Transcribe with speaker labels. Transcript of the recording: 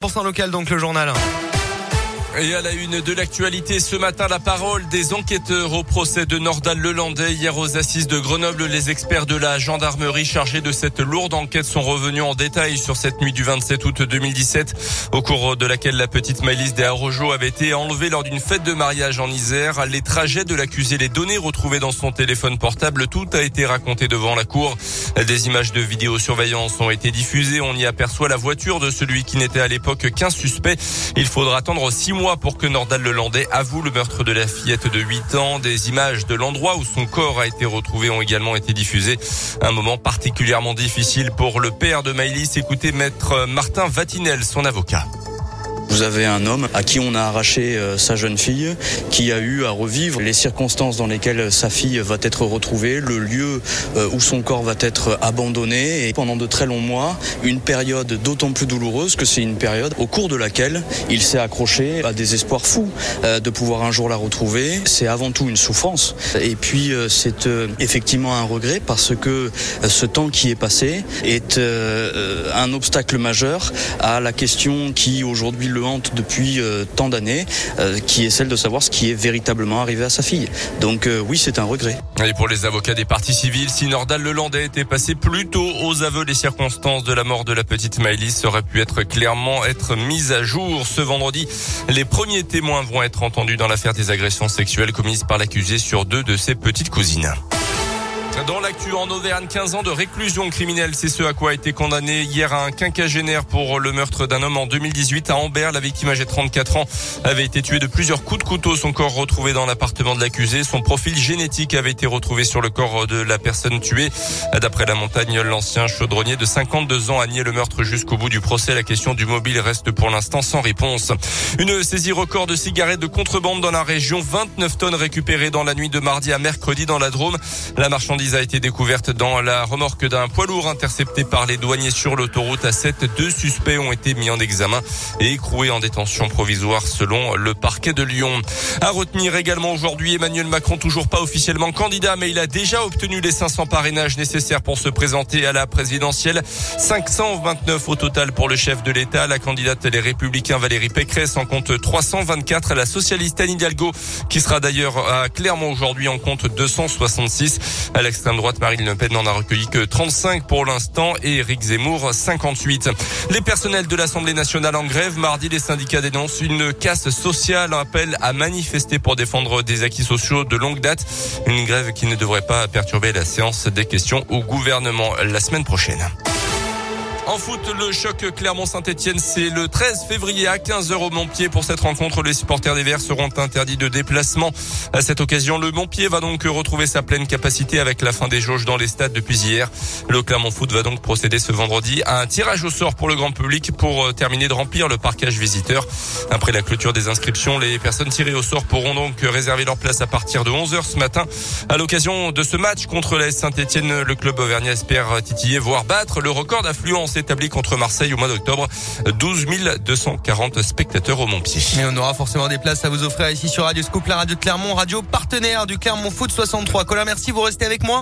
Speaker 1: Pour local, donc le journal.
Speaker 2: Et à la une de l'actualité, ce matin, la parole des enquêteurs au procès de Nordal Lelandais. Hier aux assises de Grenoble, les experts de la gendarmerie chargés de cette lourde enquête sont revenus en détail sur cette nuit du 27 août 2017, au cours de laquelle la petite Maëlys des Arrojo avait été enlevée lors d'une fête de mariage en Isère. Les trajets de l'accusé, les données retrouvées dans son téléphone portable, tout a été raconté devant la cour. Des images de vidéosurveillance ont été diffusées. On y aperçoit la voiture de celui qui n'était à l'époque qu'un suspect. Il faudra attendre six mois pour que Nordal Lelandais avoue le meurtre de la fillette de 8 ans. Des images de l'endroit où son corps a été retrouvé ont également été diffusées. Un moment particulièrement difficile pour le père de Maïlis. Écoutez maître Martin Vatinel, son avocat.
Speaker 3: Vous avez un homme à qui on a arraché euh, sa jeune fille, qui a eu à revivre les circonstances dans lesquelles sa fille va être retrouvée, le lieu euh, où son corps va être abandonné, et pendant de très longs mois, une période d'autant plus douloureuse que c'est une période au cours de laquelle il s'est accroché à des espoirs fous euh, de pouvoir un jour la retrouver. C'est avant tout une souffrance, et puis c'est effectivement un regret parce que ce temps qui est passé est un obstacle majeur à la question qui aujourd'hui le hante depuis euh, tant d'années, euh, qui est celle de savoir ce qui est véritablement arrivé à sa fille. Donc euh, oui, c'est un regret.
Speaker 2: Et pour les avocats des parties civiles, si Nordal Lelandais était passé plus tôt aux aveux, les circonstances de la mort de la petite Maëlys auraient pu être clairement être mises à jour. Ce vendredi, les premiers témoins vont être entendus dans l'affaire des agressions sexuelles commises par l'accusé sur deux de ses petites cousines. Dans l'actu en Auvergne, 15 ans de réclusion criminelle, c'est ce à quoi a été condamné hier un quinquagénaire pour le meurtre d'un homme en 2018 à Ambert. La victime âgée de 34 ans avait été tuée de plusieurs coups de couteau. Son corps retrouvé dans l'appartement de l'accusé. Son profil génétique avait été retrouvé sur le corps de la personne tuée. D'après la montagne, l'ancien chaudronnier de 52 ans a nié le meurtre jusqu'au bout du procès. La question du mobile reste pour l'instant sans réponse. Une saisie record de cigarettes de contrebande dans la région. 29 tonnes récupérées dans la nuit de mardi à mercredi dans la Drôme. La a été découverte dans la remorque d'un poids lourd intercepté par les douaniers sur l'autoroute A7. Deux suspects ont été mis en examen et écroués en détention provisoire selon le parquet de Lyon. À retenir également aujourd'hui Emmanuel Macron toujours pas officiellement candidat mais il a déjà obtenu les 500 parrainages nécessaires pour se présenter à la présidentielle. 529 au total pour le chef de l'État. La candidate Les Républicains Valérie Pécresse en compte 324. La socialiste Anne Hidalgo qui sera d'ailleurs à Clermont aujourd'hui en compte 266 l'extrême droite, Marine Le Pen n'en a recueilli que 35 pour l'instant et Éric Zemmour 58. Les personnels de l'Assemblée nationale en grève. Mardi, les syndicats dénoncent une casse sociale, appel à manifester pour défendre des acquis sociaux de longue date. Une grève qui ne devrait pas perturber la séance des questions au gouvernement la semaine prochaine. En foot, le choc Clermont-Saint-Etienne, c'est le 13 février à 15h au Montpied. Pour cette rencontre, les supporters des Verts seront interdits de déplacement. À cette occasion, le Montpied va donc retrouver sa pleine capacité avec la fin des jauges dans les stades depuis hier. Le Clermont Foot va donc procéder ce vendredi à un tirage au sort pour le grand public pour euh, terminer de remplir le parcage visiteur. Après la clôture des inscriptions, les personnes tirées au sort pourront donc réserver leur place à partir de 11h ce matin. À l'occasion de ce match contre la Saint-Etienne, le club auvergnat espère titiller, voire battre le record d'affluence établi contre Marseille au mois d'octobre. 12 240 spectateurs au Montpied.
Speaker 1: Et on aura forcément des places à vous offrir ici sur Radio Scoop, la radio de Clermont, radio partenaire du Clermont Foot 63. Colin, merci, vous restez avec moi.